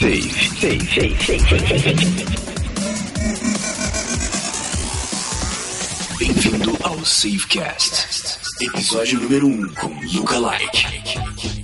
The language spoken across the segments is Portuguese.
Save, save, save, save, save, save. Bem-vindo ao Savecast, episódio número 1 um, com Luca Like.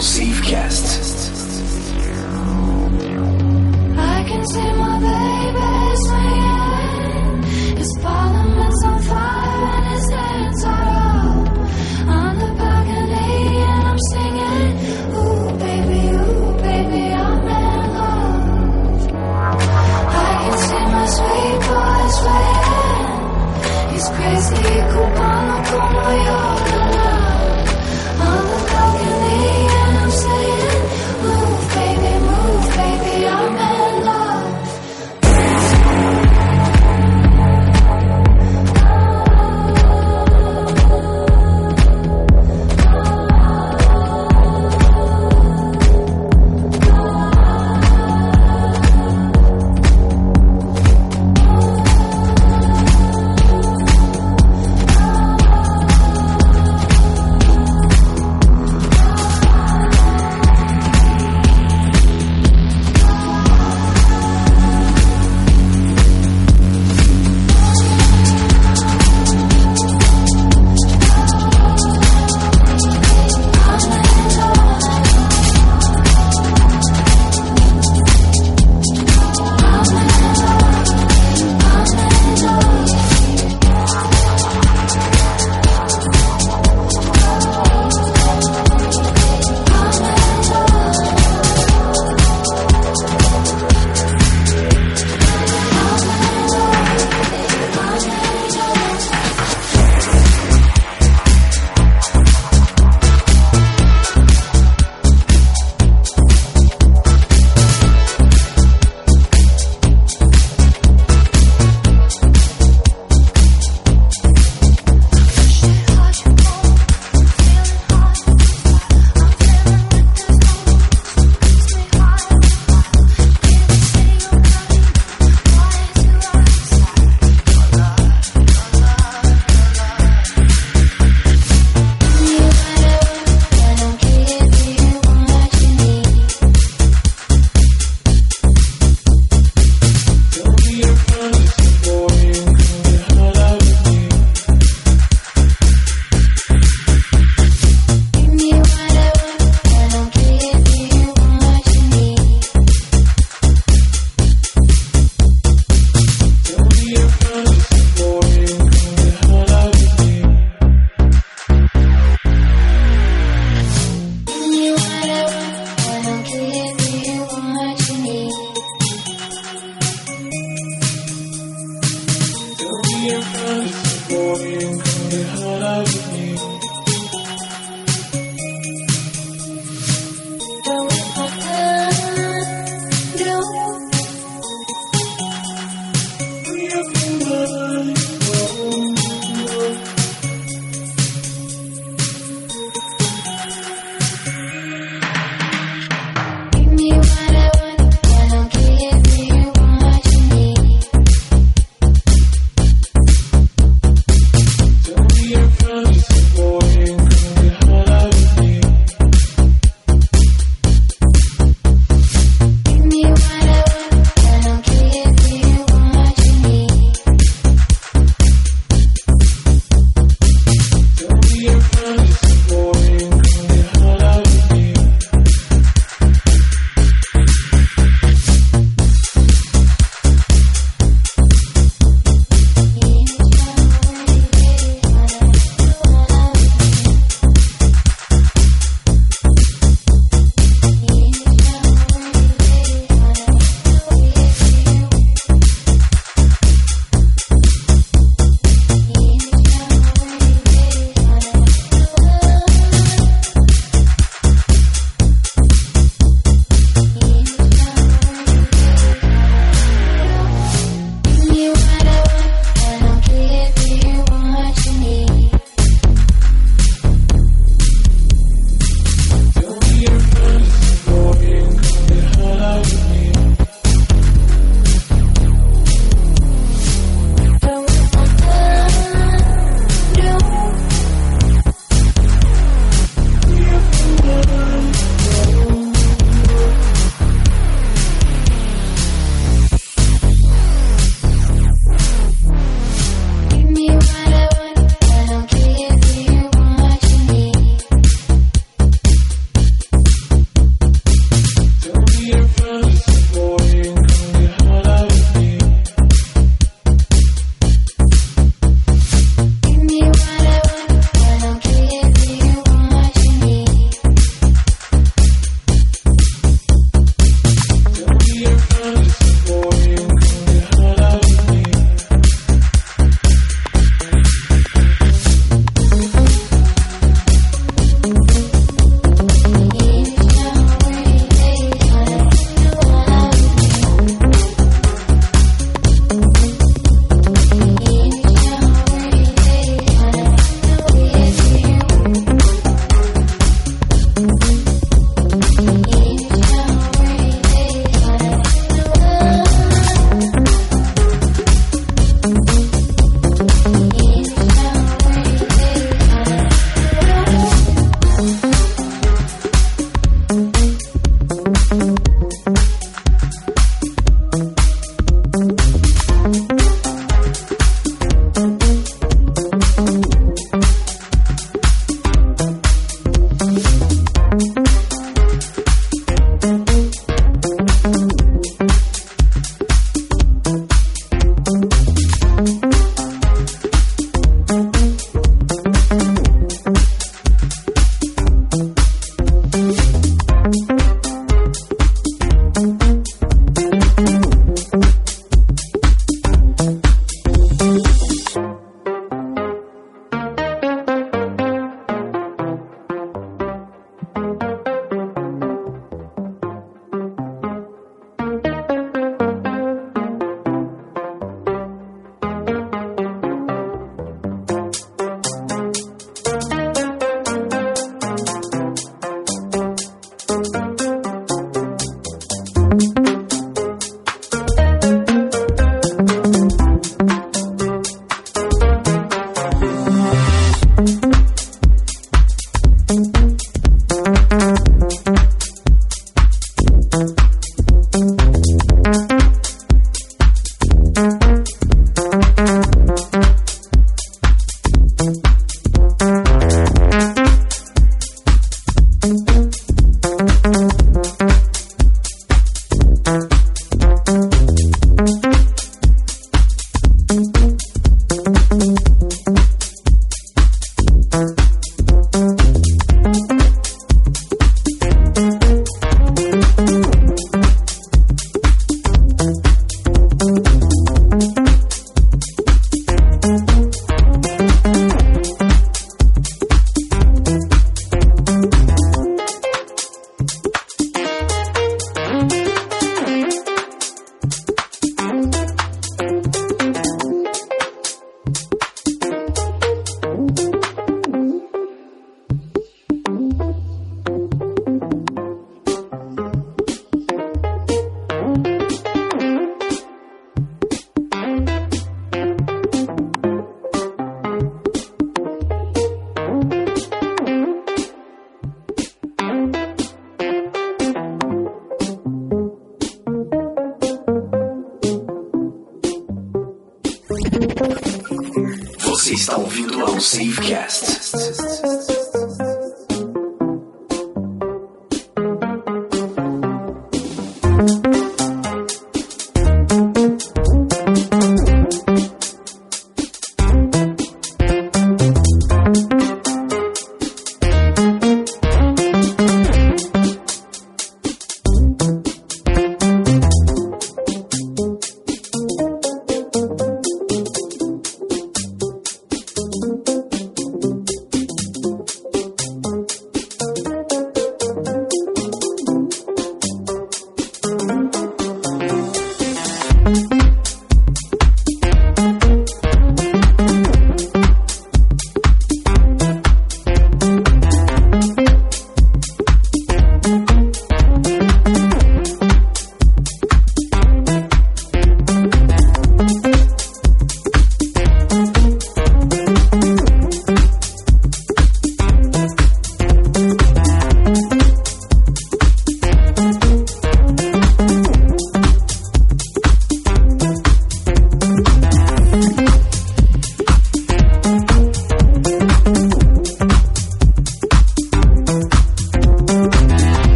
Safecast.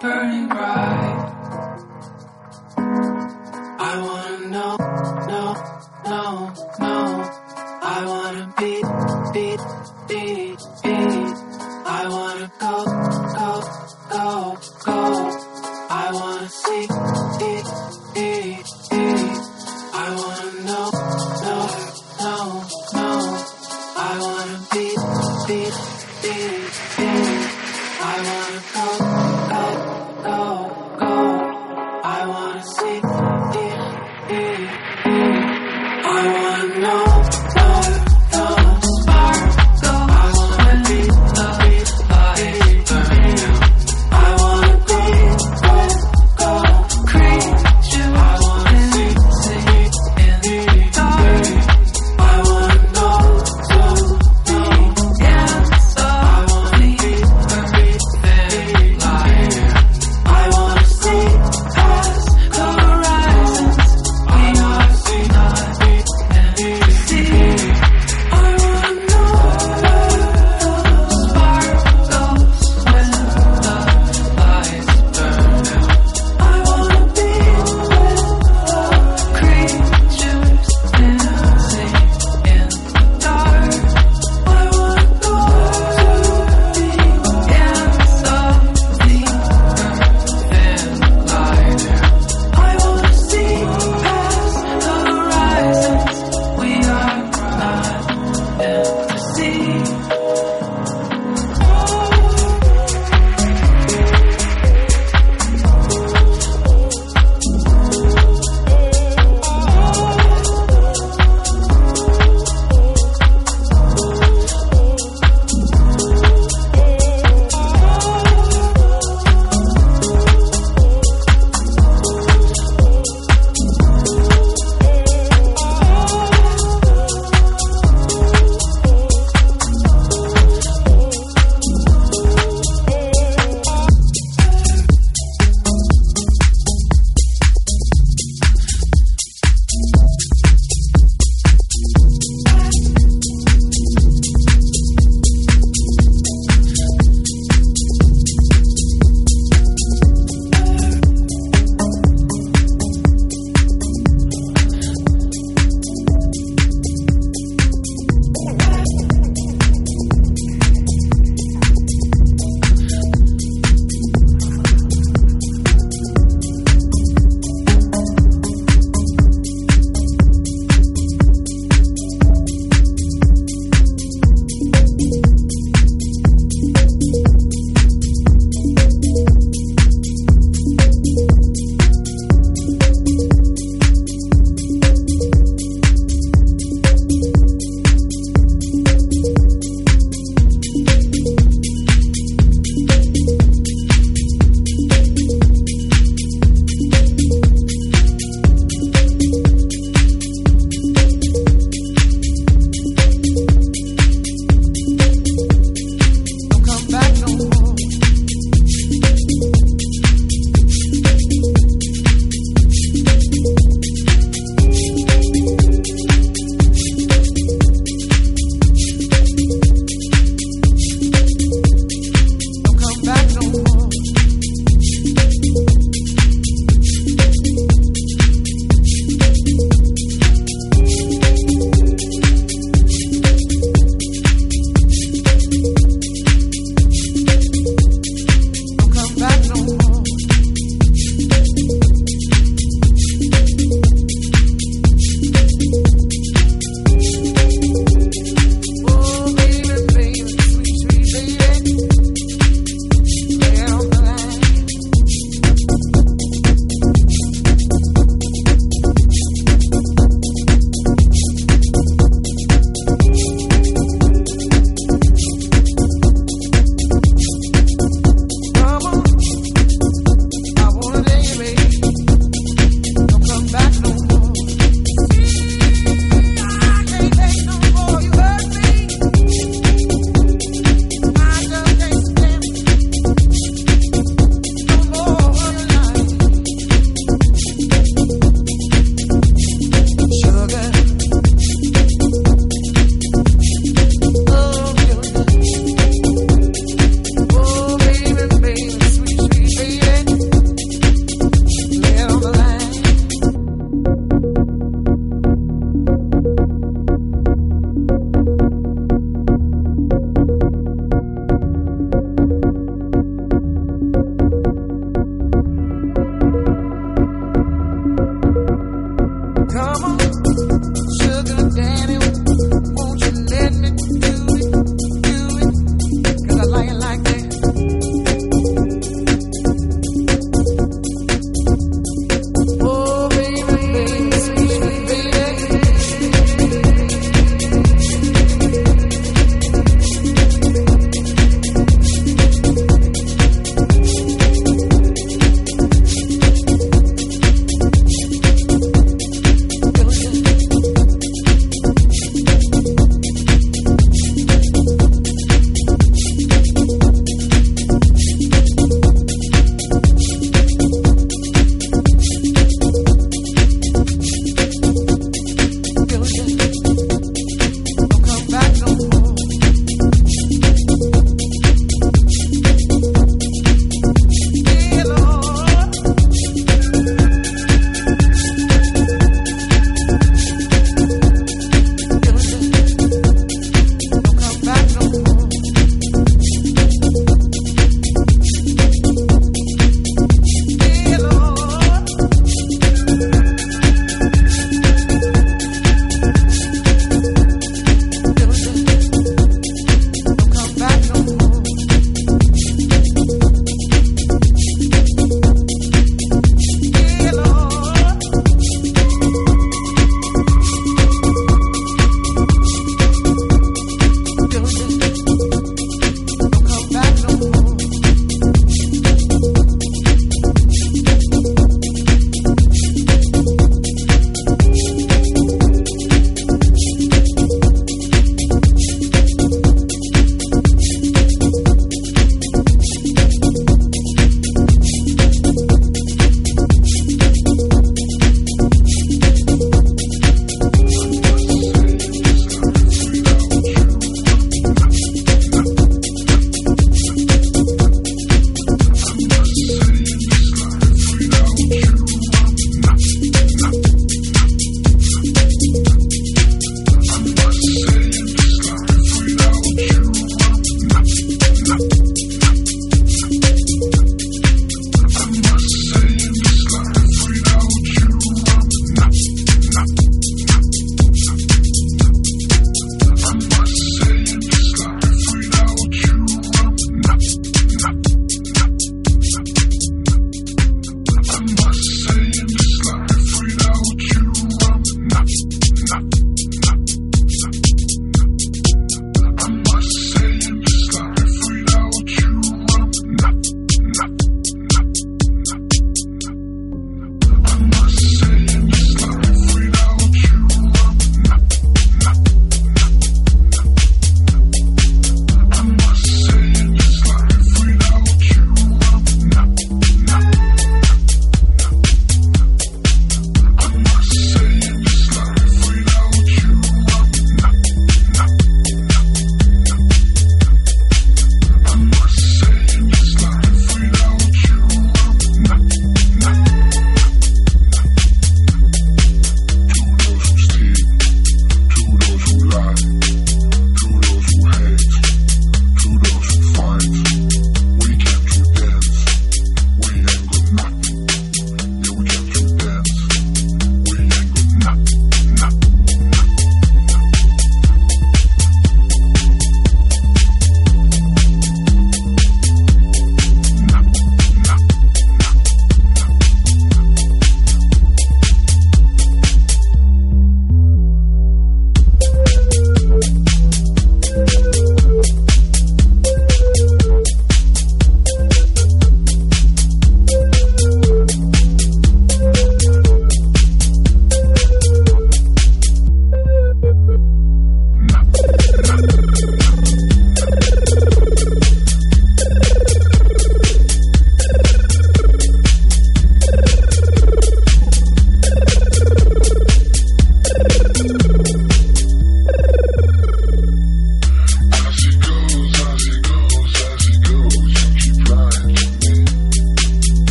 Burning bright.